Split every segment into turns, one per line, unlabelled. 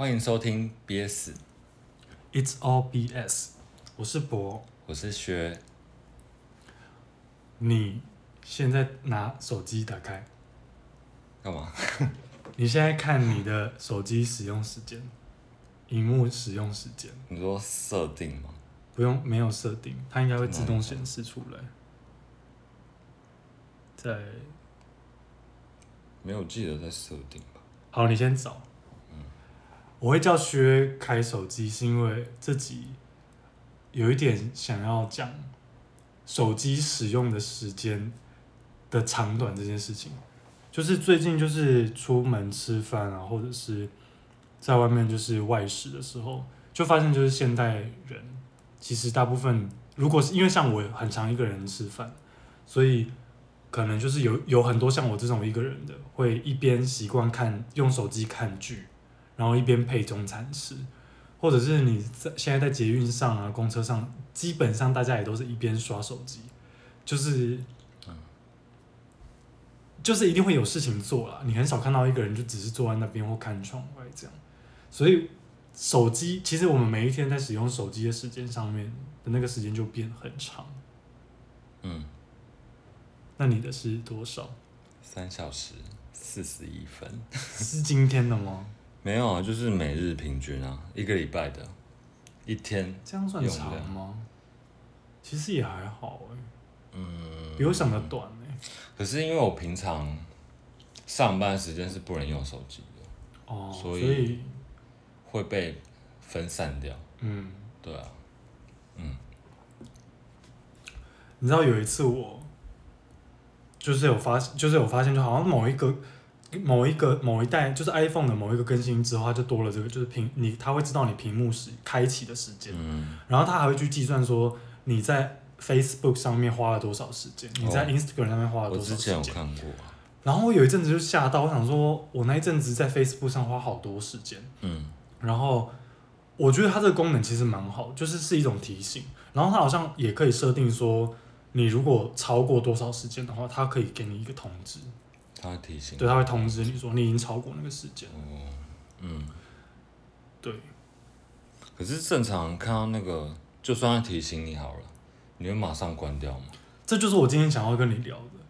欢迎收听
BS，It's all BS。我是博，
我是薛。
你现在拿手机打开，
干嘛？
你现在看你的手机使用时间，荧幕使用时间。
你说设定吗？
不用，没有设定，它应该会自动显示出来。在，
没有记得在设定吧？
好，你先找。我会叫薛开手机，是因为自己有一点想要讲手机使用的时间的长短这件事情。就是最近就是出门吃饭啊，或者是在外面就是外食的时候，就发现就是现代人其实大部分，如果是因为像我很常一个人吃饭，所以。可能就是有有很多像我这种一个人的，会一边习惯看用手机看剧，然后一边配中餐吃，或者是你在现在在捷运上啊、公车上，基本上大家也都是一边刷手机，就是，就是一定会有事情做了。你很少看到一个人就只是坐在那边或看窗外这样，所以手机其实我们每一天在使用手机的时间上面的那个时间就变很长，
嗯。
那你的是多少？
三小时四十一分。
是今天的吗？
没有啊，就是每日平均啊，一个礼拜的，一天。
这样算长吗？其实也还好哎、欸。
嗯。
比我想的短哎、欸。
可是因为我平常上班时间是不能用手机的，
哦，
所以会被分散掉。
嗯，
对啊。嗯。
你知道有一次我。就是有发，就是有发现，就好像某一个、某一个、某一代，就是 iPhone 的某一个更新之后，它就多了这个，就是屏，你它会知道你屏幕时开启的时间，
嗯，
然后它还会去计算说你在 Facebook 上面花了多少时间，你在 Instagram 上面花了多少时间。
我之前有看过。
然后我有一阵子就吓到，我想说，我那一阵子在 Facebook 上花好多时间，
嗯，
然后我觉得它这个功能其实蛮好，就是是一种提醒，然后它好像也可以设定说。你如果超过多少时间的话，它可以给你一个通知。
它会提醒。
对，他会通知你说你已经超过那个时间。
哦，嗯，
对。
可是正常看到那个，就算他提醒你好了，你会马上关掉吗？
这就是我今天想要跟你聊的，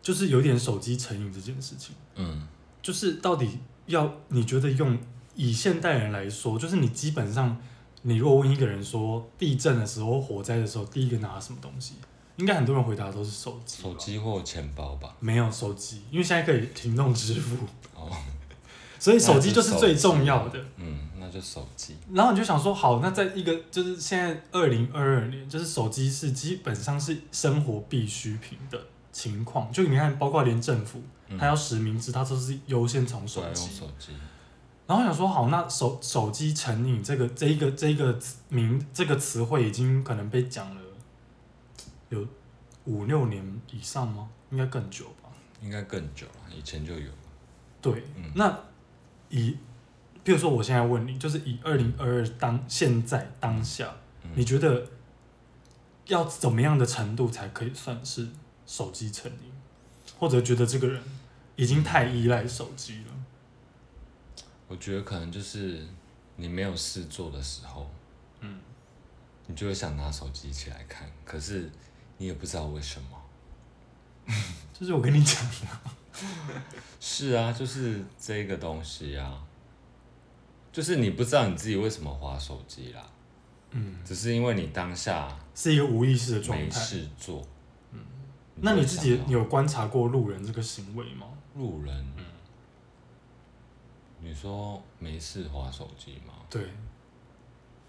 就是有点手机成瘾这件事情。
嗯。就是
到底要你觉得用以现代人来说，就是你基本上，你如果问一个人说地震的时候、火灾的时候，第一个拿什么东西？应该很多人回答都是手机，
手机或钱包吧。
没有手机，因为现在可以行动支付。
哦，
所以手机就是最重要的。
嗯，那就手机。
然后你就想说，好，那在一个就是现在二零二二年，就是手机是基本上是生活必需品的情况。就你看，包括连政府，他要实名制，他都是优先从手机。
用手机。
然后想说，好，那手手机成瘾这个这一个这一个名这个词汇已经可能被讲了。有五六年以上吗？应该更久吧。
应该更久了，以前就有。
对，嗯、那以，比如说，我现在问你，就是以二零二二当现在当下，嗯、你觉得要怎么样的程度才可以算是手机成瘾？或者觉得这个人已经太依赖手机了？
我觉得可能就是你没有事做的时候，嗯，你就会想拿手机起来看，可是。你也不知道为什么，
就是我跟你讲的，
是啊，就是这个东西啊，就是你不知道你自己为什么划手机啦，嗯，只是因为你当下
是一个无意识的状态，
没事做，
嗯，那你自己有观察过路人这个行为吗？
路人，嗯，你说没事划手机吗？
对。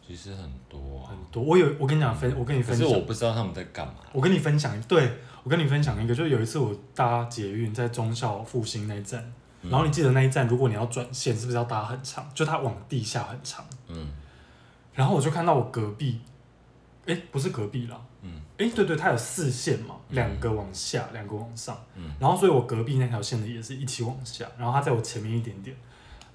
其实很多啊，
很多。我有，我跟你讲分，我跟你分享。
可是我不知道他们在干嘛。
我跟你分享，对，我跟你分享一个，就是有一次我搭捷运在忠孝复兴那一站，嗯、然后你记得那一站，如果你要转线，是不是要搭很长？就它往地下很长。嗯。然后我就看到我隔壁，哎，不是隔壁啦。嗯。哎，对对，它有四线嘛，两个往下，两个往上。嗯。然后，所以我隔壁那条线的也是一起往下，然后它在我前面一点点，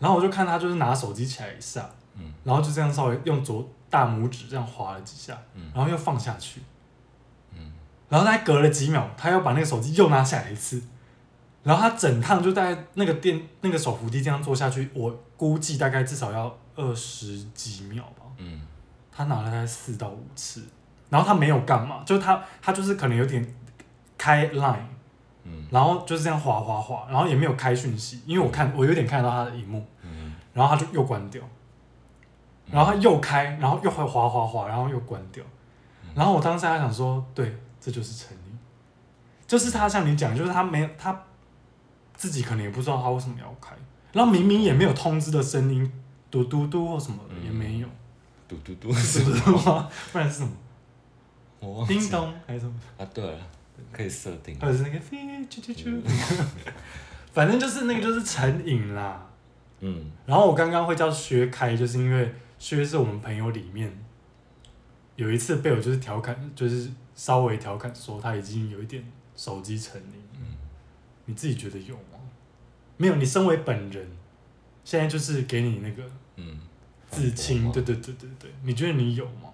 然后我就看他就是拿手机起来一下。嗯，然后就这样稍微用左大拇指这样划了几下，嗯，然后又放下去，嗯，然后他还隔了几秒，他又把那个手机又拿下来一次，然后他整趟就大概那个电那个手扶梯这样坐下去，我估计大概至少要二十几秒吧。
嗯，
他拿了大概四到五次，然后他没有干嘛，就他他就是可能有点开 line，
嗯，
然后就是这样滑滑滑，然后也没有开讯息，因为我看我有点看到他的荧幕，
嗯，
然后他就又关掉，然后他又开，然后又会滑滑滑，然后又关掉，然后我当时还想说，对，这就是成瘾，就是他像你讲，就是他没有他自己可能也不知道他为什么要开，然后明明也没有通知的声音，嘟嘟嘟或什么的也没有，
嘟嘟嘟
是嘟嘟吗？不然是什么？
我
叮咚还是什么？
啊，对了，可以设定，
或者是那个 飞啾啾啾，反正就是那个就是成瘾啦。
嗯，
然后我刚刚会叫薛开，就是因为薛是我们朋友里面有一次被我就是调侃，就是稍微调侃说他已经有一点手机成瘾。
嗯，
你自己觉得有吗？没有，你身为本人，现在就是给你那个
嗯，
自清，对对对对对，你觉得你有吗？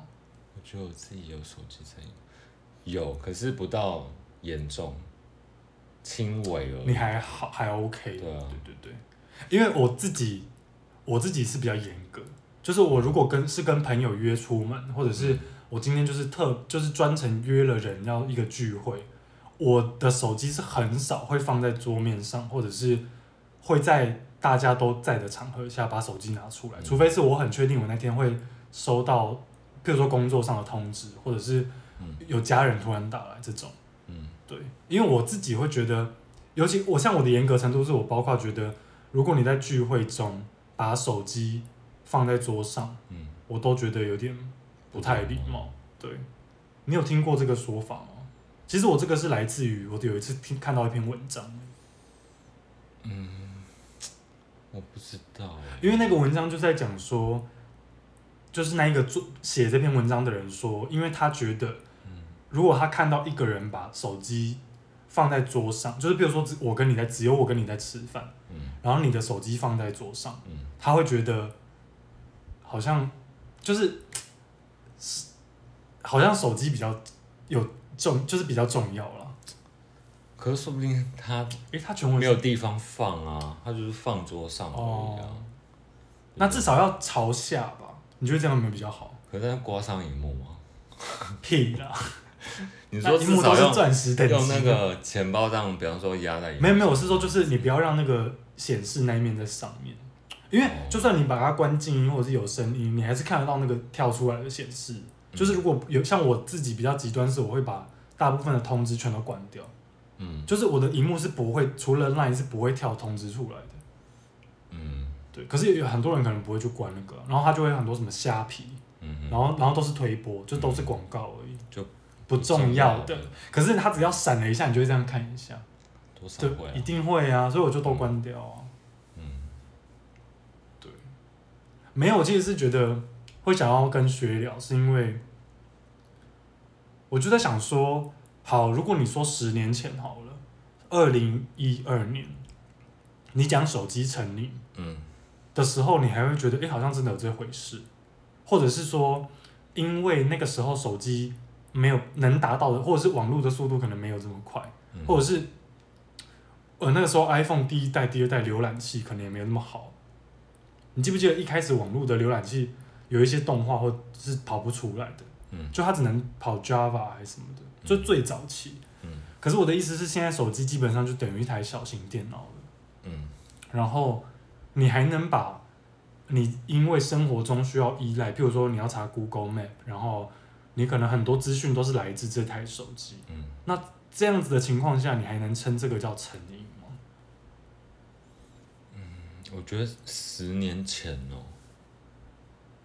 我觉得我自己有手机成瘾，有，可是不到严重，轻微而已。
你还好，还 OK。
对啊，
对对对，因为我自己，我自己是比较严格，就是我如果跟是跟朋友约出门，或者是我今天就是特就是专程约了人要一个聚会，我的手机是很少会放在桌面上，或者是会在大家都在的场合下把手机拿出来，
嗯。
除非是我很确定我那天会收到，比如说工作上的通知，或者是有家人突然打来这种。
嗯，
对，因为我自己会觉得，尤其我像我的严格程度是我包括觉得，如果你在聚会中把手机放在桌上，
嗯，
我都觉得有点不太礼貌。对，你有听过这个说法吗？其实我这个是来自于我有一次听看到一篇文章，
嗯，我不知道欸，
因为那个文章就在讲说，就是那一个做写这篇文章的人说，因为他觉得。如果他看到一个人把手机放在桌上，就是比如说，我跟你在只有我跟你在吃饭，
嗯，
然后你的手机放在桌上，
嗯，
他会觉得好像就是好像手机比较有重，就是比较重要了。
可是说不定他
诶，他全文
没有地方放啊，他就是放桌上而已啊。
哦，那至少要朝下吧？你觉得这样有没有比较好？
可是他挂上荧幕吗？
屁啦！
你说
萤幕都是钻石等级，
用那个钱包这样，比方说压在。
没有没有，我是说就是你不要让那个显示那一面在上面，因为就算你把它关静音或者是有声音，你还是看得到那个跳出来的显示。就是如果有像我自己比较极端是，我会把大部分的通知全都关掉。
嗯，
就是我的荧幕是不会，除了 Line 是不会跳通知出来的。
嗯，
对。可是有很多人可能不会去关那个，然后他就会很多什么虾皮，
嗯，
然后然后都是推播，就都是广告不重要的。可是他只要闪了一下，你就会这样看一下，
多少会啊？
一定会啊，所以我就都关掉啊。
嗯，
对。没有，我其实是觉得会想要跟学聊，是因为我就在想说。好，如果你说十年前好了，二零一二年，你讲手机成瘾，
嗯，
的时候，你还会觉得，哎、欸，好像真的有这回事，或者是说，因为那个时候手机没有能达到的，或者是网络的速度可能没有这么快，
嗯、
或者是，呃，那个时候 iPhone 第一代、第二代浏览器可能也没有那么好。你记不记得一开始网络的浏览器有一些动画或是跑不出来的？
嗯，
就它只能跑 Java 还是什么的。就最早期，
嗯，
可是我的意思是，现在手机基本上就等于一台小型电脑了，
嗯，
然后你还能把你因为生活中需要依赖，譬如说你要查 Google Map，然后你可能很多资讯都是来自这台手机，
嗯，
那这样子的情况下，你还能称这个叫成瘾吗？
嗯，我觉得十年前哦，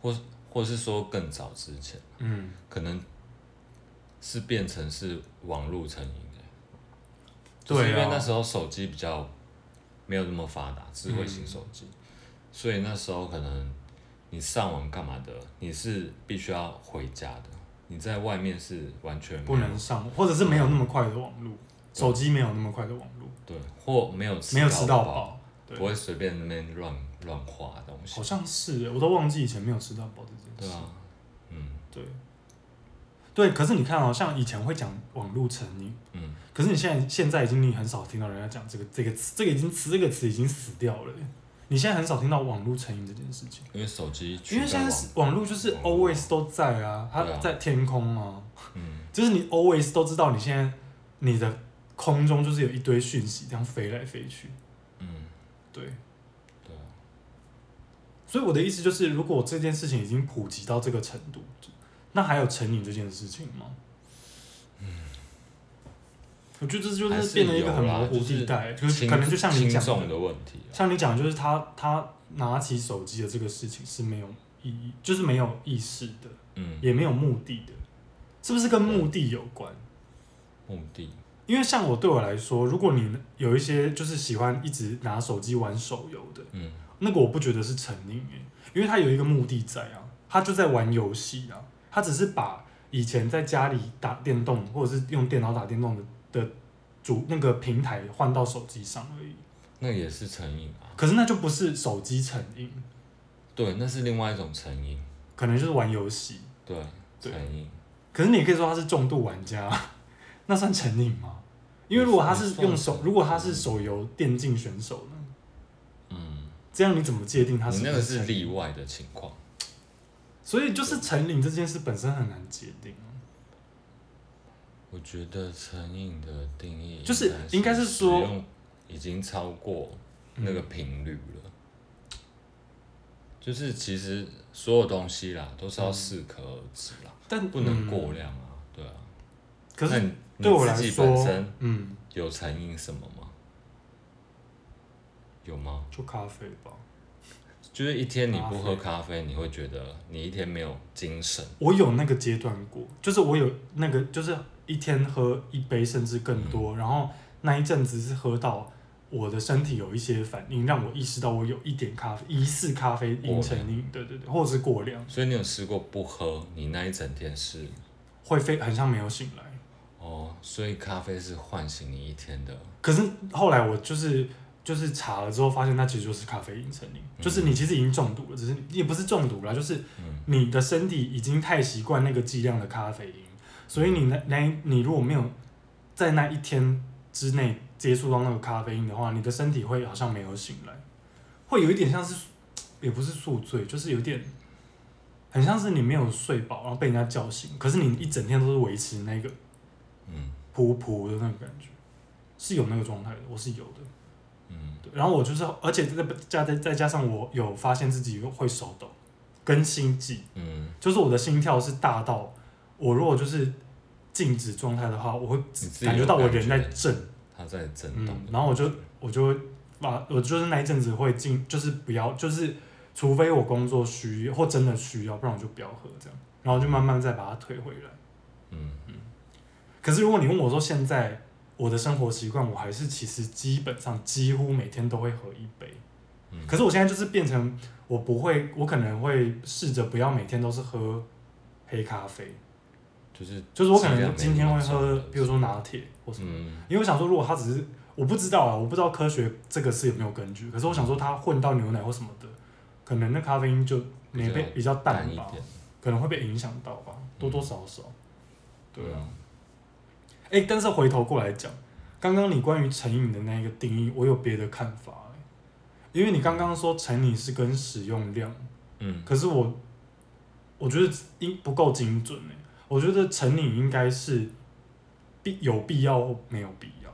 或或是说更早之前，
嗯，
可能。是变成是网络成瘾的，
对、啊，
因为那时候手机比较没有那么发达，智慧型手机，嗯、所以那时候可能你上网干嘛的，你是必须要回家的，你在外面是完全
不能上，或者是没有那么快的网络，手机没有那么快的网络，
对，或没有
没有吃到饱，
不会随便那边乱乱花东西，
好像是，我都忘记以前没有吃到饱这件事，
对啊，嗯，
对。对，可是你看哦，像以前会讲网络成瘾，
嗯，
可是你现在现在已经你很少听到人家讲这个这个词，这个已经词这个词已经死掉了，你现在很少听到网络成瘾这件事情，
因为手机，
因为现在网络就是 always 都在啊，它在天空啊，嗯，就是你 always 都知道你现在你的空中就是有一堆讯息这样飞来飞去，嗯，对，对，所以我的意思就是，如果这件事情已经普及到这个程度，那还有成瘾这件事情吗？我觉得这就是变成一个很模糊地带，就是可能就像你讲的，像你讲，就是他他拿起手机的这个事情是没有意义，就是没有意识的，嗯，也没有目的的，是不是跟目的有关？
目的，
因为像我对我来说，如果你有一些就是喜欢一直拿手机玩手游的，嗯，那个我不觉得是成瘾诶，因为他有一个目的在啊，他就在玩游戏啊，他只是把以前在家里打电动或者是用电脑打电动的。的主那个平台换到手机上而已，
那也是成瘾啊。
可是那就不是手机成瘾，
对，那是另外一种成瘾，
可能就是玩游戏。
对，成瘾。
可是你也可以说他是重度玩家，那算成瘾吗？因为如果他是用手，如果他是手游电竞选手呢？嗯，这样你怎么界定他是？
你那个是例外的情况，
所以就是成瘾这件事本身很难界定。
我觉得成瘾的定义
就是应该是说，
已经超过那个频率了。嗯、就是其实所有东西啦，都是要适可而止啦，但不能过量啊，嗯、对啊。
可是对我来说，你自己本身
嗯，有成瘾什么吗？有吗？
就咖啡吧。
就是一天你不喝咖啡，你会觉得你一天没有精神。
我有那个阶段过，就是我有那个就是。一天喝一杯甚至更多，嗯、然后那一阵子是喝到我的身体有一些反应，让我意识到我有一点咖啡疑似咖啡因成瘾，对对对，或者是过量。
所以你有试过不喝，你那一整天是
会非很像没有醒来。
哦，所以咖啡是唤醒你一天的。
可是后来我就是就是查了之后发现，那其实就是咖啡因成瘾，嗯、就是你其实已经中毒了，只是也不是中毒了，就是你的身体已经太习惯那个剂量的咖啡因。所以你那那，你如果没有在那一天之内接触到那个咖啡因的话，你的身体会好像没有醒来，会有一点像是，也不是宿醉，就是有点，很像是你没有睡饱，然后被人家叫醒，可是你一整天都是维持那个，嗯，噗噗的那个感觉，是有那个状态的，我是有的，嗯，对，然后我就是，而且再加再再加上我有发现自己会手抖，跟心悸，嗯，就是我的心跳是大到。我如果就是静止状态的话，我会感觉到我人在震，
它在震动，
嗯，然后我就我就会把我就是那一阵子会静，就是不要，就是除非我工作需要或真的需要，不然我就不要喝这样，然后就慢慢再把它推回来。嗯嗯。可是如果你问我说现在我的生活习惯，我还是其实基本上几乎每天都会喝一杯。嗯。可是我现在就是变成我不会，我可能会试着不要每天都是喝黑咖啡。
就是
就是我可能今天会喝，比如说拿铁或什么，嗯、因为我想说，如果它只是我不知道啊，我不知道科学这个是有没有根据。可是我想说，它混到牛奶或什么的，可能那咖啡因就没被比较淡吧，可能会被影响到吧，多多少少。对啊。哎、欸，但是回头过来讲，刚刚你关于成瘾的那个定义，我有别的看法、欸。因为你刚刚说成瘾是跟使用量，嗯，可是我我觉得应不够精准、欸我觉得成瘾应该是必有必要或没有必要，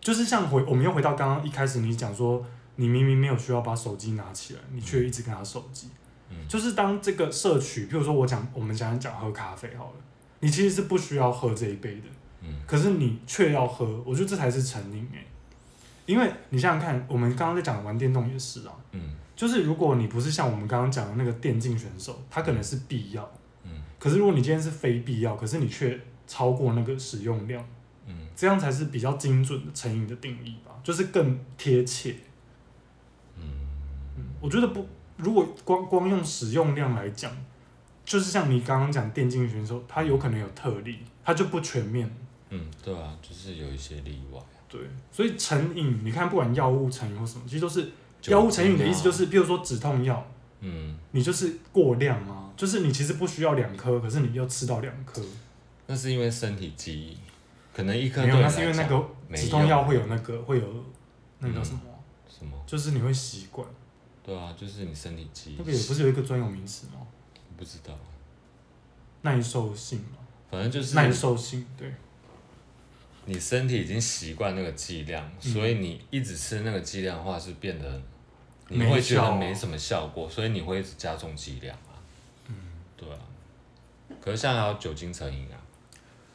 就是像回我们又回到刚刚一开始你讲说，你明明没有需要把手机拿起来，你却一直跟他手机，嗯，就是当这个摄取，譬如说我讲我们讲讲喝咖啡好了，你其实是不需要喝这一杯的，嗯，可是你却要喝，我觉得这才是成瘾欸，因为你想想看，我们刚刚在讲玩电动也是啊，嗯，就是如果你不是像我们刚刚讲的那个电竞选手，他可能是必要。可是如果你今天是非必要，可是你却超过那个使用量，嗯，这样才是比较精准的成瘾的定义吧，就是更贴切。嗯，我觉得不，如果光光用使用量来讲，就是像你刚刚讲电竞选手，他有可能有特例，他就不全面。
嗯，对啊，就是有一些例外。
对，所以成瘾，你看不管药物成瘾或什么，其实都是药物成瘾的意思，就是比如说止痛药。嗯，你就是过量啊？就是你其实不需要两颗，可是你要吃到两颗。
那是因为身体记忆，可能一颗
没有，那是因为那个止痛药会有那个会有那个叫什么
什么？
就是你会习惯。
对啊，就是你身体记忆。
那个也不是有一个专有名词吗？
不知道。
耐受性嘛。
反正就是
耐受性，对。
你身体已经习惯那个剂量，嗯，所以你一直吃那个剂量的话，是变得你会觉得没什么效果，所以你会一直加重剂量啊。嗯，对啊。可是像还有酒精成瘾啊，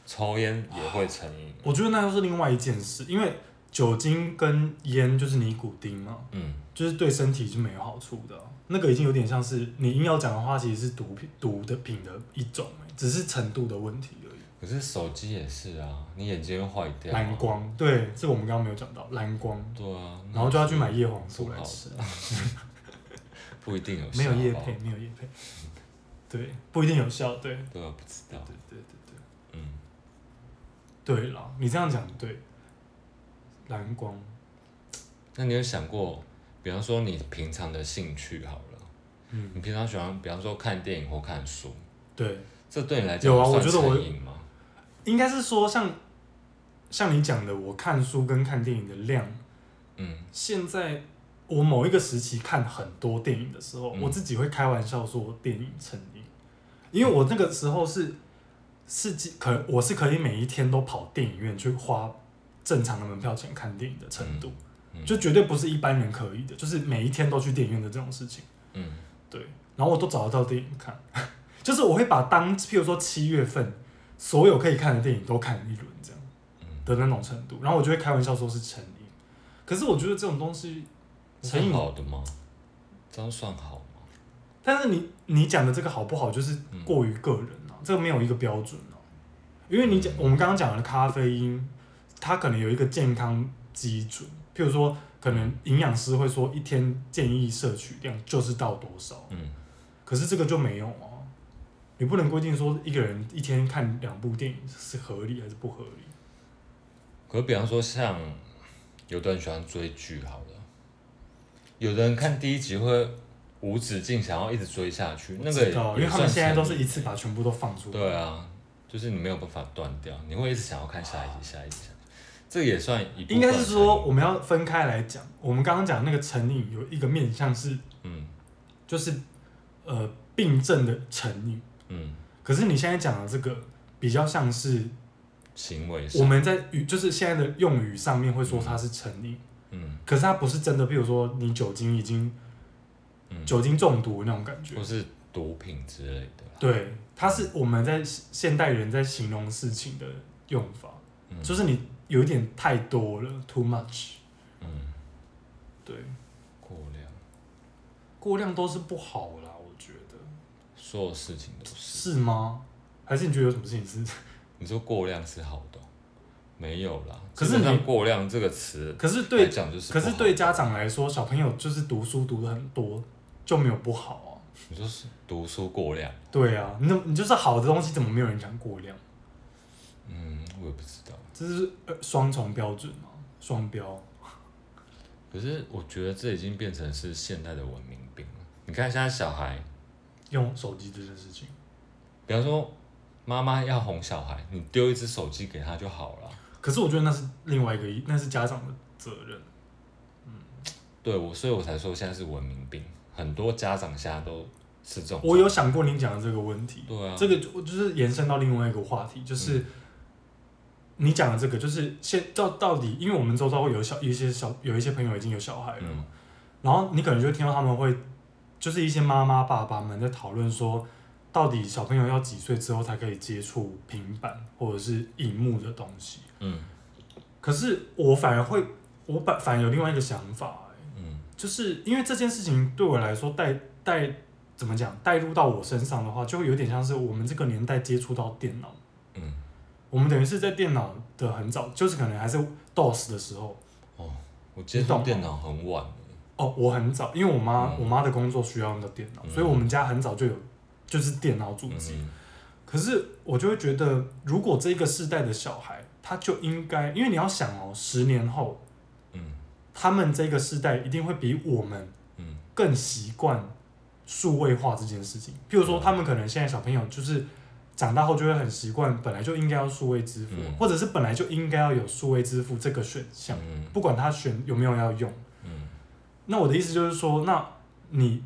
抽烟也会成瘾。
我觉得那又是另外一件事，因为。酒精跟烟就是尼古丁嘛，嗯，就是对身体是没有好处的。那个已经有点像是你硬要讲的话，其实是毒品、毒的品的一种，只是程度的问题。
可是手机也是啊，你眼睛会坏掉。
蓝光，对，这个我们刚刚没有讲到蓝光。
对啊，
然后就要去买叶黄素来吃。
不 一定有效。
没有叶配，没有叶配。对，不一定有效，对。
对啊，不知道。
对对对对，嗯。对了，你这样讲对。蓝光，
那你有想过，比方说你平常的兴趣好了，嗯，你平常喜欢，比方说看电影或看书，
对，
这对你来讲
有啊，我觉得我应该是说像像你讲的，我看书跟看电影的量，嗯，现在我某一个时期看很多电影的时候，嗯，我自己会开玩笑说电影成瘾，因为我那个时候是是可我是可以每一天都跑电影院去花。正常的门票钱看电影的程度，嗯嗯，就绝对不是一般人可以的，就是每一天都去电影院的这种事情。嗯，对。然后我都找得到电影看，就是我会把当，譬如说七月份所有可以看的电影都看一轮，这样的那种程度。然后我就会开玩笑说是成瘾。可是我觉得这种东西成瘾
好的吗？这样算好吗？
但是你你讲的这个好不好，就是过于个人了，啊嗯，这个没有一个标准了，啊。因为你讲，嗯，我们刚刚讲的咖啡因。它可能有一个健康基准，譬如说，可能营养师会说一天建议摄取量就是到多少，嗯，可是这个就没有啊，你不能规定说一个人一天看两部电影是合理还是不合理。
可比方说，像有的人喜欢追剧，好了，有的人看第一集会无止境想要一直追下去，那个
因为他们现在都是一次把全部都放出来，
对啊，就是你没有办法断掉，你会一直想要看下一集，下一集。这也算一，
应该是说我们要分开来讲。我们刚刚讲那个成瘾有一个面向是，嗯，就是呃病症的成瘾，嗯。可是你现在讲的这个比较像是
行为，
我们在语就是现在的用语上面会说它是成瘾，嗯。可是它不是真的，比如说你酒精已经，酒精中毒那种感觉，
或是毒品之类的。
对，它是我们在现代人在形容事情的用法，就是你。有一点太多了，too much。嗯，对，
过量，
过量都是不好啦，我觉得。
所有事情都是。
是吗？还是你觉得有什么事情是？
你说过量是好的？没有啦。可是你过量这个词，
可是对讲就是，可是对家长来说，小朋友就是读书读的很多就没有不好啊。
你说是读书过量？
对啊，那你就是好的东西，怎么没有人讲过量？
嗯，我也不知道。
这是呃双重标准吗？双标。
可是我觉得这已经变成是现代的文明病了。你看现在小孩
用手机这件事情，
比方说妈妈要哄小孩，你丢一只手机给他就好了。
可是我觉得那是另外一个，那是家长的责任。
嗯，对我，所以我才说现在是文明病，很多家长现在都是这种。
我有想过您讲的这个问题，
对啊，
这个就就是延伸到另外一个话题，就是。嗯你讲的这个就是现到到底，因为我们周遭会有小一些小有一些朋友已经有小孩了，嗯、然后你可能就会听到他们会，就是一些妈妈爸爸们在讨论说，到底小朋友要几岁之后才可以接触平板或者是荧幕的东西？嗯，可是我反而会，我反反而有另外一个想法、欸，嗯，就是因为这件事情对我来说带带怎么讲带入到我身上的话，就会有点像是我们这个年代接触到电脑，嗯。我们等于是在电脑的很早，就是可能还是 DOS 的时候。
哦，我接触电脑很晚。
哦，我很早，因为我妈、嗯、我妈的工作需要用到电脑、嗯，所以我们家很早就有就是电脑主机、嗯。可是我就会觉得，如果这个世代的小孩，他就应该，因为你要想哦，十年后，嗯，他们这个世代一定会比我们，更习惯数位化这件事情。譬如说，他们可能现在小朋友就是。长大后就会很习惯，本来就应该要数位支付、嗯，或者是本来就应该要有数位支付这个选项、嗯，不管他选有没有要用。嗯、那我的意思就是说，那你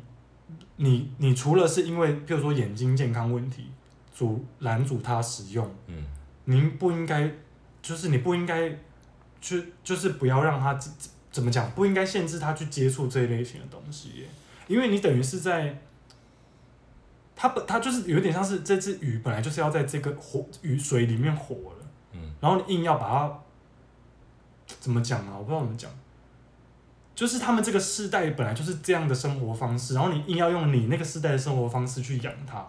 你你除了是因为，譬如说眼睛健康问题，阻拦阻他使用，
嗯，
您不应该，就是你不应该去，就是不要让他怎么讲，不应该限制他去接触这一类型的东西耶，因为你等于是在。它本它就是有点像是这只鱼本来就是要在这个火鱼水里面活了，
嗯，
然后你硬要把它怎么讲啊？我不知道怎么讲，就是他们这个世代本来就是这样的生活方式，然后你硬要用你那个世代的生活方式去养他。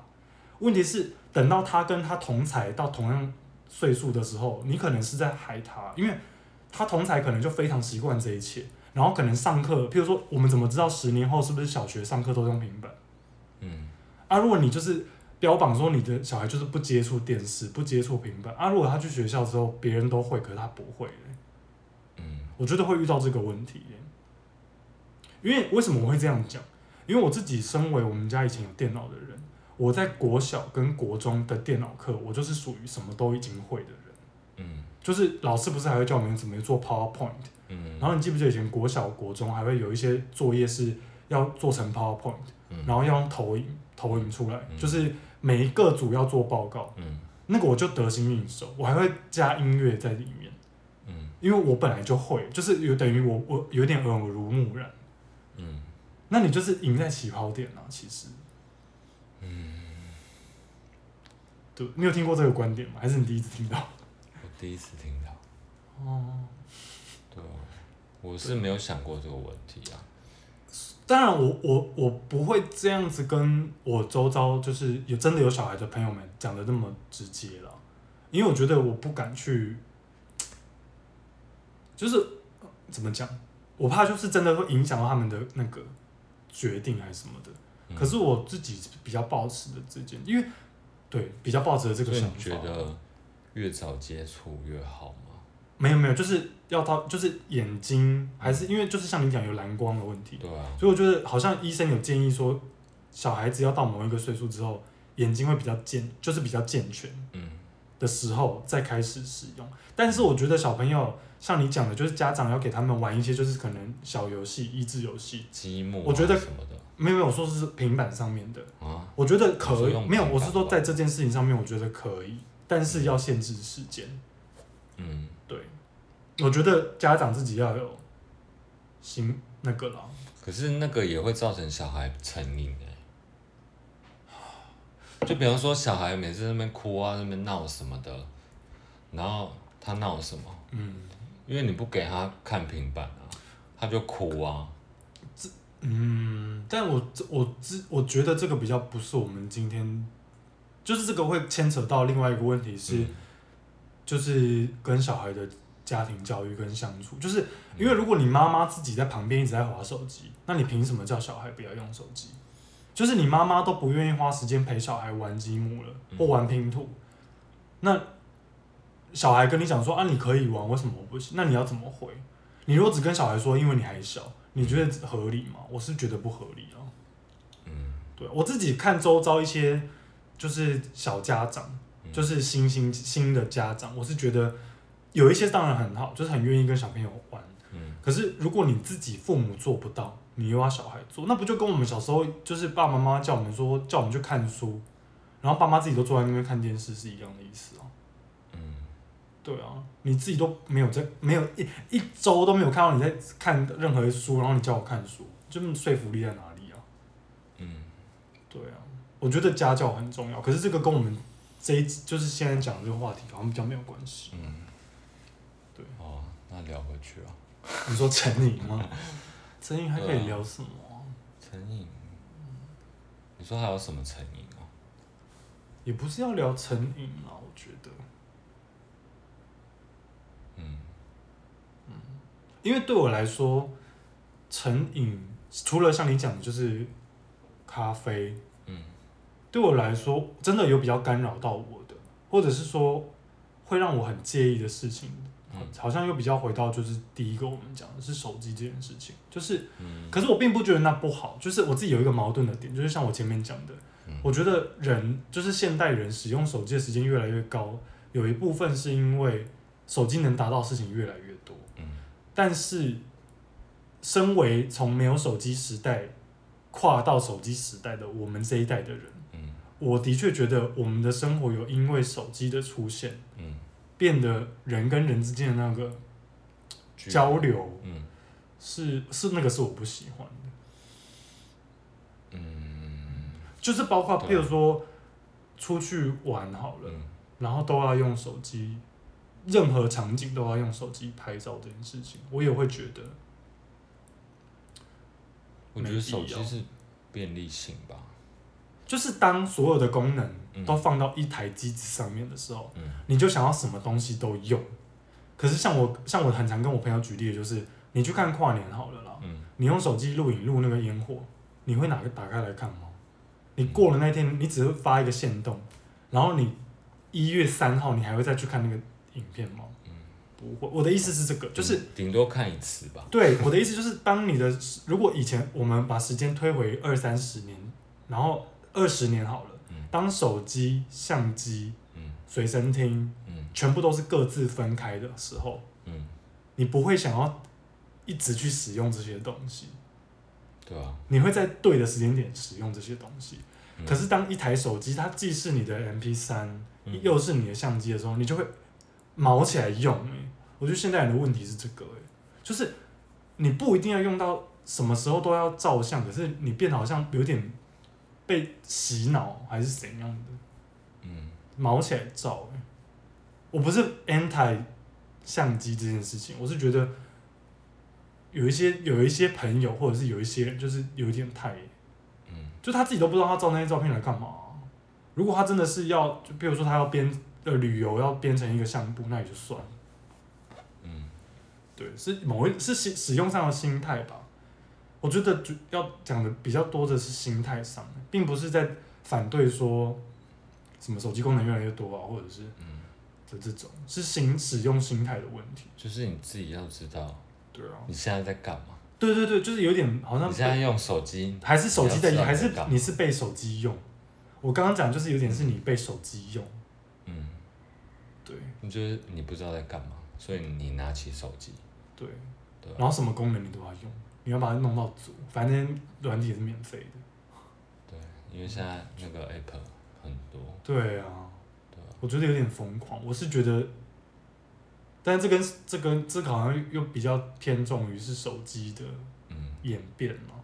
问题是等到他跟他同才到同样岁数的时候，你可能是在害他，因为他同才可能就非常习惯这一切，然后可能上课，譬如说我们怎么知道十年后是不是小学上课都用平板？
嗯。
啊，如果你就是标榜说你的小孩就是不接触电视、不接触平板，啊，如果他去学校之后别人都会，可是他不会，
嗯，
我觉得会遇到这个问题。因为为什么我会这样讲？因为我自己身为我们家以前有电脑的人，我在国小跟国中的电脑课，我就是属于什么都已经会的人。
嗯，
就是老师不是还会教我们怎么做 PowerPoint，
嗯，
然后你记不记得以前国小、国中还会有一些作业是要做成 PowerPoint，然后要用投影。投影出来，嗯、就是每一个组要做报告，
嗯，
那个我就得心应手，我还会加音乐在里面，
嗯，
因为我本来就会，就是有等于我我有点耳濡目染，
嗯，
那你就是赢在起跑点啊，其实，
嗯，
对，你有听过这个观点吗？还是你第一次听到？
我第一次听到，
哦，
对，我是没有想过这个问题啊。
当然我，我我我不会这样子跟我周遭就是有真的有小孩的朋友们讲的那么直接了，因为我觉得我不敢去，就是怎么讲，我怕就是真的会影响到他们的那个决定还是什么的。嗯、可是我自己比较抱持的这件，因为对比较抱持的这个想法，
觉得越早接触越好吗？
没有没有，就是要到就是眼睛还是因为就是像你讲有蓝光的问题，
对啊，
所以我觉得好像医生有建议说，小孩子要到某一个岁数之后，眼睛会比较健，就是比较健全，嗯，的时候再开始使用。但是我觉得小朋友像你讲的，就是家长要给他们玩一些就是可能小游戏、益智游戏、
积木，
我觉得
什么的，
没有没有说是平板上面的
啊，
我觉得可以，没有，我是说在这件事情上面我觉得可以，但是要限制时间，
嗯。
对，我觉得家长自己要有心那个了。
可是那个也会造成小孩成瘾哎。就比方说，小孩每次在那边哭啊，那边闹什么的，然后他闹什么？嗯。因为你不给他看平板啊，他就哭啊。
这嗯，但我我这我觉得这个比较不是我们今天，就是这个会牵扯到另外一个问题是。嗯就是跟小孩的家庭教育跟相处，就是因为如果你妈妈自己在旁边一直在划手机，那你凭什么叫小孩不要用手机？就是你妈妈都不愿意花时间陪小孩玩积木了，或玩拼图，那小孩跟你讲说啊，你可以玩，为什么我不行？那你要怎么回？你如果只跟小孩说，因为你还小，你觉得合理吗？我是觉得不合理啊。嗯，对，我自己看周遭一些就是小家长。就是新新新的家长，我是觉得有一些当然很好，就是很愿意跟小朋友玩。嗯。可是如果你自己父母做不到，你又要小孩做，那不就跟我们小时候就是爸爸妈妈叫我们说叫我们去看书，然后爸妈自己都坐在那边看电视是一样的意思啊。嗯。对啊，你自己都没有在没有一一周都没有看到你在看任何书，然后你叫我看书，就说服力在哪里啊？嗯。对啊，我觉得家教很重要，可是这个跟我们。这一就是现在讲的这个话题，好像比较没有关系。嗯，对。
哦，那聊回去啊。
你说成瘾吗？成瘾还可以聊什么？
成瘾。你说还有什么成瘾啊？
也不是要聊成瘾啊，我觉得。嗯。嗯。因为对我来说，成瘾除了像你讲的，就是咖啡。对我来说，真的有比较干扰到我的，或者是说会让我很介意的事情，嗯，好像又比较回到就是第一个我们讲的是手机这件事情，就是，嗯，可是我并不觉得那不好，就是我自己有一个矛盾的点，就是像我前面讲的，嗯，我觉得人就是现代人使用手机的时间越来越高，有一部分是因为手机能达到的事情越来越多，嗯，但是身为从没有手机时代跨到手机时代的我们这一代的人，
嗯，
我的确觉得我们的生活有因为手机的出现，
嗯，
变得人跟人之间的那个交流，
嗯，
是是那个是我不喜欢的，
嗯，
就是包括比如说出去玩好了，
嗯，
然后都要用手机，任何场景都要用手机拍照这件事情，我也会觉得。
我觉得手机是便利性吧，
就是当所有的功能都放到一台机子上面的时候，
嗯，
你就想要什么东西都用。可是像我，像我很常跟我朋友举例的就是，你去看跨年好了啦，
嗯，
你用手机录影录那个烟火，你会哪个打开来看吗？你过了那天，你只会发一个限动，然后你一月三号你还会再去看那个影片吗？不会，我的意思是这个，就是
顶多看一次吧。
对，我的意思就是，当你的如果以前我们把时间推回二三十年，然后二十年好了，
嗯，
当手机、相机、
嗯，
随身听，
嗯，
全部都是各自分开的时候，
嗯，
你不会想要一直去使用这些东西，
对啊，
你会在对的时间点使用这些东西。
嗯，
可是当一台手机它既是你的 MP 三
嗯，
又是你的相机的时候，你就会毛起来用，欸。我觉得现在人的问题是这个，哎，就是你不一定要用到什么时候都要照相，可是你变得好像有点被洗脑还是怎样的，
嗯，
毛起来照，哎，我不是 anti 相机这件事情，我是觉得有一些有一些朋友或者是有一些人就是有一点太，
嗯，
就他自己都不知道他照那些照片来干嘛。如果他真的是要，就比如说他要编呃旅游要编成一个项目，那也就算了。嗯对，是某一是使使用上的心态吧。我觉得主要讲的比较多的是心态上，并不是在反对说什么手机功能越来越多啊，或者是嗯的这种是心使用心态的问题。
就是你自己要知道，
对啊，
你现在在干嘛？
对对对，就是有点好像
你现在用手机，
还是手机在用，还是
你，
你是被手机用？我刚刚讲就是有点是你被手机用，
嗯，
对，
你就是你不知道在干嘛，所以你拿起手机。
对，
对啊，
然后什么功能你都要用，你要把它弄到足，反正软体也是免费的。
对，因为现在那个 app 很多。
对啊，
对啊，
我觉得有点疯狂。我是觉得，但是这跟这跟这个好像又比较偏重于是手机的演变嘛，嗯，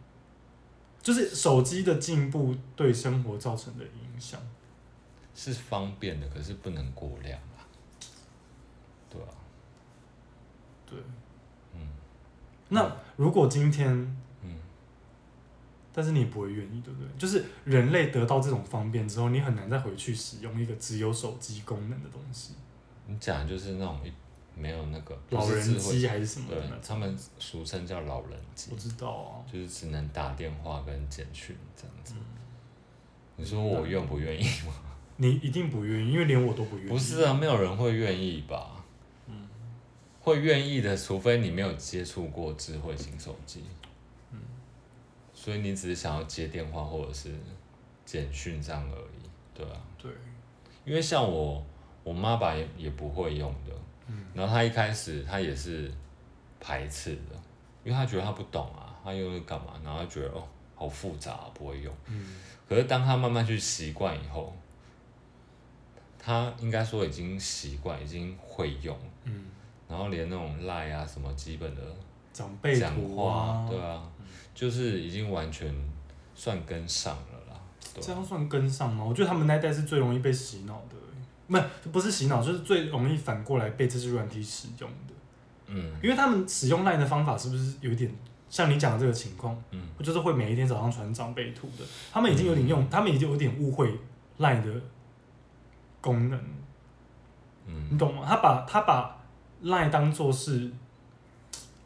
就是手机的进步对生活造成的影响
是方便的，可是不能过量啊。对啊。
对，
嗯，
那如果今天，
嗯，
但是你不会愿意，对不对？就是人类得到这种方便之后，你很难再回去使用一个只有手机功能的东西。
你讲的就是那种一没有那个
老人机还是什么的？
对，他们俗称叫老人机。
我知道啊，
就是只能打电话跟简讯这样子。嗯，你说我愿不愿意吗？
你一定不愿意，因为连我都不愿意。
不是啊，没有人会愿意吧？会愿意的，除非你没有接触过智慧型手机，嗯，所以你只是想要接电话或者是简讯这样而已，对吧？
对，
因为像我，我妈爸也也不会用的，嗯，然后她一开始她也是排斥的，因为她觉得她不懂啊，她用是干嘛？然后她觉得哦，好复杂啊，不会用，嗯，可是当她慢慢去习惯以后，她应该说已经习惯，已经会用，嗯。然后连那种赖啊什么基本的
长辈讲话，
对啊，就是已经完全算跟上了啦。
这样算跟上吗？我觉得他们那一代是最容易被洗脑的，不是不是洗脑，就是最容易反过来被这些软体使用的。嗯，因为他们使用赖的方法是不是有点像你讲的这个情况？嗯，就是会每一天早上传长辈图的，他们已经有点用，他们已经有点误会赖的功能。嗯，你懂吗？他把他把。赖当做是，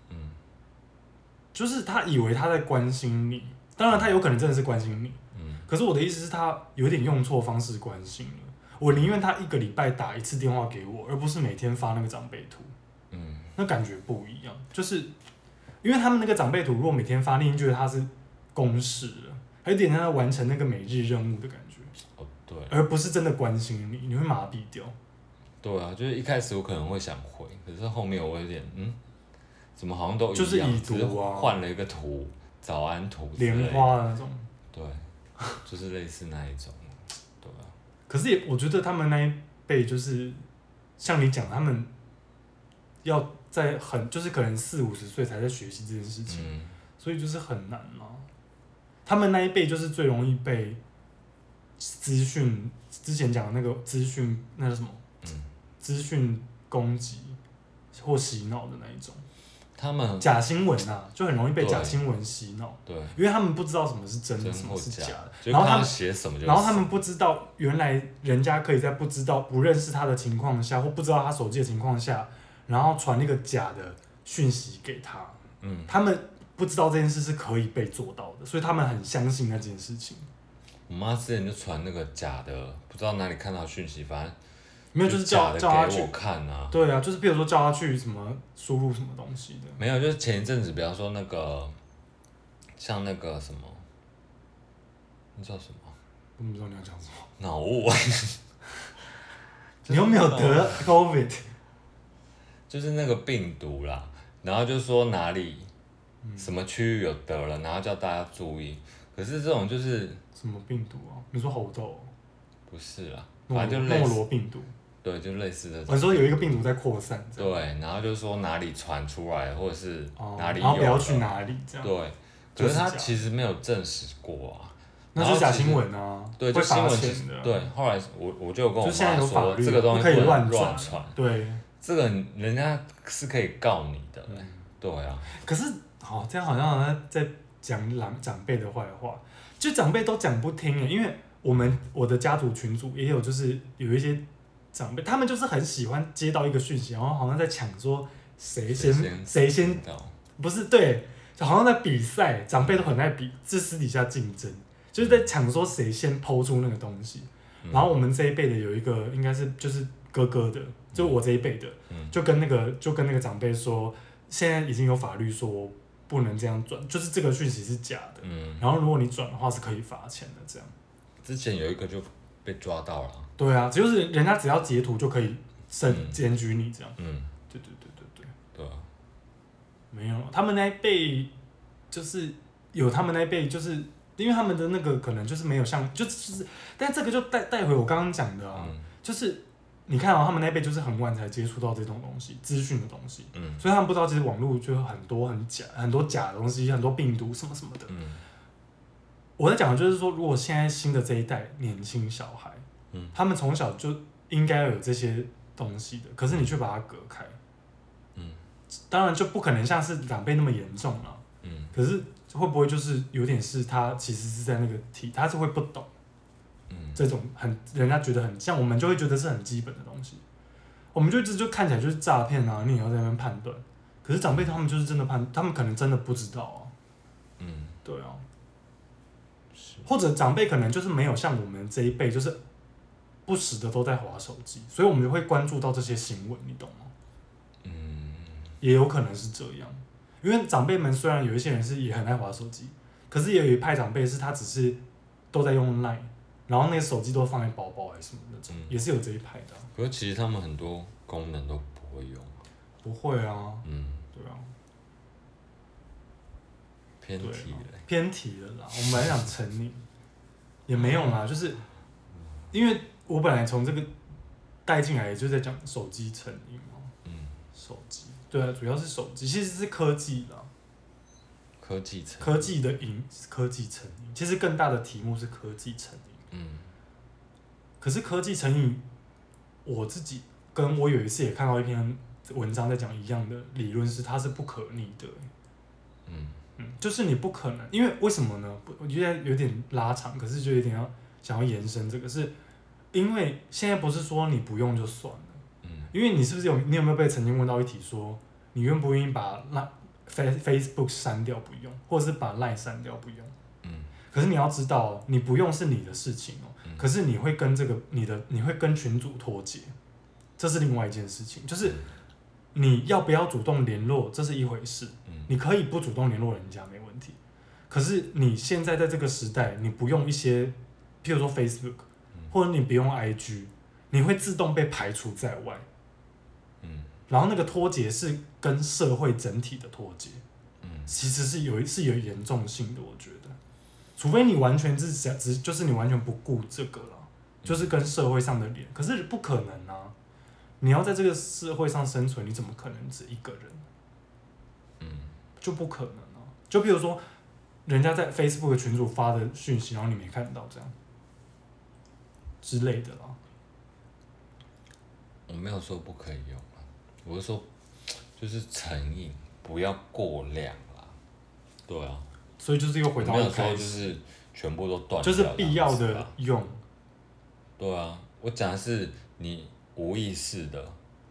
嗯，就是他以为他在关心你，当然他有可能真的是关心你，嗯，可是我的意思是，他有点用错方式关心了。我宁愿他一个礼拜打一次电话给我，而不是每天发那个长辈图，嗯，那感觉不一样。就是因为他们那个长辈图，如果每天发，你已经觉得他是公事了，还有点像在完成那个每日任务的感觉，
哦，对，
而不是真的关心你，你会麻痹掉。
对啊，就是一开始我可能会想回，可是后面我有点嗯，怎么好像都一样，
就是已读啊，
只是换了一个图，早安图，
莲花的那种，
对，就是类似那一种，对啊？
可是也，我觉得他们那一辈就是像你讲，他们要在很就是可能四五十岁才在学习这件事情，嗯、所以就是很难嘛。他们那一辈就是最容易被资讯之前讲的那个资讯，那是什么？资讯攻击或洗脑的那一种。他们假新闻啊，就很容易被假新闻洗脑。
对，
因为他们不知道什么是真的，什么是假的。
然后他们写什么，
然后他们不知道原来人家可以在不知道、不认识他的情况下，或不知道他手机的情况下，然后传那个假的讯息给他。嗯，他们。不知道这件事是可以被做到的，所以他们很相信那件事情。
我妈之前就传那个假的，不知道哪里看到讯息，反正
没有，就是叫叫他去
看啊。
对啊，就是比如说叫他去什么输入什么东西的。
没有，就是前一阵子，比方说那个像那个什么，那叫什么？
我不知道你要讲什么。
脑雾。
你又没有得 COVID，
就是那个病毒啦，然后就说哪里。什么区域有得了，然后叫大家注意。可是这种就是
什么病毒啊？你说猴痘？
不是啦，
反正就诺罗病毒。
对，就类似的。
我说有一个病毒在扩散。
对，然后就说哪里传出来，或者是哪里有。
然后不要去哪里这样。
对，可是他其实没有证实过啊。
那是假新闻啊。
对，就新闻。对，后来我我就跟我妈说，这个东西
可以乱
乱传。
对，
这个人家是可以告你的。对啊。
可是。好，这样好像在讲长长辈的坏话，就长辈都讲不听诶，因为我们我的家族群组也有，就是有一些长辈，他们就是很喜欢接到一个讯息，然后好像在抢说谁先谁先，不是对，就好像在比赛，长辈都很爱比，是私底下竞争，就是在抢说谁先抛出那个东西，然后我们这一辈的有一个应该是就是哥哥的，就我这一辈的，就跟那个就跟那个长辈说，现在已经有法律说。不能这样转，就是这个讯息是假的。嗯。然后如果你转的话，是可以罚钱的。这样。
之前有一个就被抓到了。
对啊，就是人家只要截图就可以审检举你这样。嗯。对对对对对。
对啊。
没有，他们那一辈就是有他们那一辈，就是因为他们的那个可能就是没有像，就是，但这个就带带回我刚刚讲的啊，嗯、就是。你看啊，他们那辈就是很晚才接触到这种东西，资讯的东西，嗯，所以他们不知道其实网络就很多很假，很多假的东西，很多病毒什么什么的。嗯，我在讲的就是说，如果现在新的这一代年轻小孩，嗯，他们从小就应该有这些东西的，可是你却把它隔开，嗯，当然就不可能像是长辈那么严重了，嗯，可是会不会就是有点是他其实是在那个体，他是会不懂。嗯这种很人家觉得很像，我们就会觉得是很基本的东西，我们就一直就看起来就是诈骗啊，你也要在那边判断。可是长辈他们就是真的判，他们可能真的不知道啊。嗯，对啊。是。或者长辈可能就是没有像我们这一辈，就是不时的都在划手机，所以我们就会关注到这些新闻，你懂吗？嗯。也有可能是这样，因为长辈们虽然有一些人是也很爱划手机，可是也有一派长辈是他只是都在用 Line。然后那个手机都放在包包还是什么的，嗯、也是有这一派的、啊。
可是其实他们很多功能都不会用。
不会啊。嗯。对啊。
偏题了。
偏题了啦，我们来讲成瘾，也没有啦，就是，因为我本来从这个带进来，就在讲手机成瘾嘛。嗯。手机。对啊，主要是手机，其实是科技的。
科技成。
科技的瘾，科技成瘾，其实更大的题目是科技成瘾。嗯，可是科技成瘾，我自己跟我有一次也看到一篇文章在讲一样的理论，是它是不可逆的。嗯嗯，就是你不可能，因为为什么呢？我觉得有点拉长，可是就有点要想要延伸这个，是因为现在不是说你不用就算了。嗯，因为你是不是有你有没有被曾经问到一题说，你愿不愿意把那 Face Facebook 删掉不用，或者是把 Line 删掉不用？嗯可是你要知道，你不用是你的事情哦。可是你会跟这个你的，你会跟群主脱节，这是另外一件事情。就是你要不要主动联络，这是一回事。嗯你可以不主动联络人家没问题。可是你现在在这个时代，你不用一些，譬如说 Facebook，或者你不用 IG，你会自动被排除在外。嗯然后那个脱节是跟社会整体的脱节，
嗯，
其实是有一是有严重性的，我觉得，除非你完全是只只就是你完全不顾这个了，就是跟社会上的脸，可是不可能啊，你要在这个社会上生存，你怎么可能只一个人？
嗯，就
不可能啊，就比如说，人家在 Facebook 群组发的讯息，然后你没看到这样之类的啦。
我没有说不可以用啊，我是说，就是成瘾不要过量啦。对啊，
所以就是又回到一开始，
就是全部都断，
就是必要的用。
对啊，我讲的是你无意识的、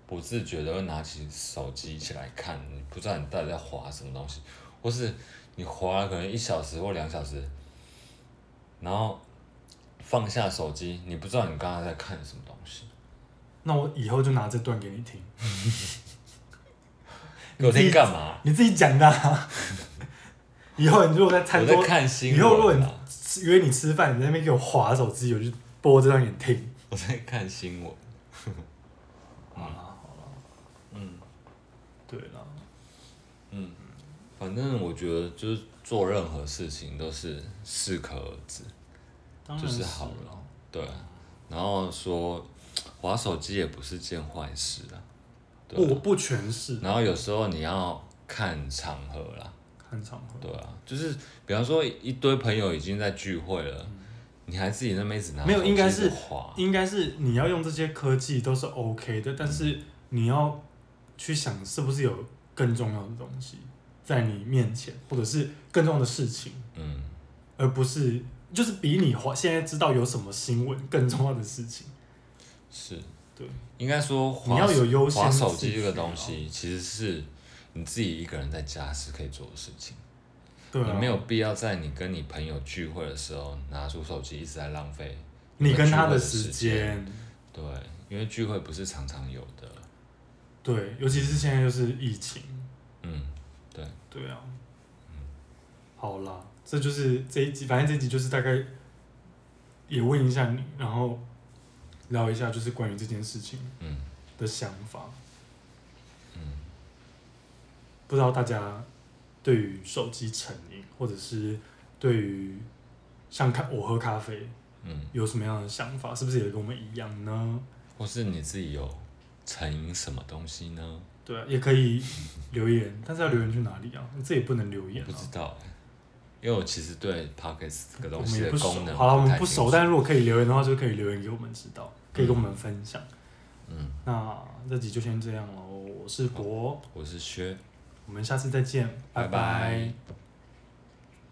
不自觉的会拿起手机起来看，你不知道你到底在滑什么东西，或是你滑了可能一小时或两小时，然后放下手机，你不知道你刚刚在看什么东西。
那我以后就拿这段给你听。
给我听干嘛？
你自己讲的、啊。以后你如果在餐桌，以后如果你约你吃饭，你在那边给我划手机，我就播这段给你听。
我在看新闻。
好了好了，嗯，对了，
嗯，反正我觉得就是做任何事情都是适可而止，
是
就是好了。对，然后说。滑手机也不是件坏事啊，
不不，不全是。
然后有时候你要看场合啦，
看场合。
对啊，就是比方说一堆朋友已经在聚会了，嗯、你还自己那妹子拿
没有，应该是应该是你要用这些科技都是 OK 的，但是你要去想是不是有更重要的东西在你面前，或者是更重要的事情，
嗯，
而不是就是比你花现在知道有什么新闻更重要的事情。
是，
对，
应该说
你要有优先。
滑手机这个东西，其实是你自己一个人在家是可以做的事情。
对啊。
你没有必要在你跟你朋友聚会的时候拿出手机一直在浪费
你跟他的时间。
对，因为聚会不是常常有的。
对，尤其是现在又是疫情。
嗯，对。
对啊。嗯。好啦，这就是这一集，反正这一集就是大概也问一下你，然后。聊一下，就是关于这件事情的想法。
嗯，
不知道大家对于手机成瘾，或者是对于像看我喝咖啡，
嗯，有
什么样的想法？是不是也跟我们一样呢？
或是你自己有成瘾什么东西呢？
对啊，也可以留言，但是要留言去哪里啊？这也不能留言啊。
不知道。因为我其实对 Podcast 这个东西的功能，
好了，我们不熟，但是如果可以留言的话，就可以留言给我们知道，可以跟我们分享。
嗯，
那这集就先这样了，我是国，
我是薛，
我们下次再见，拜拜。拜拜。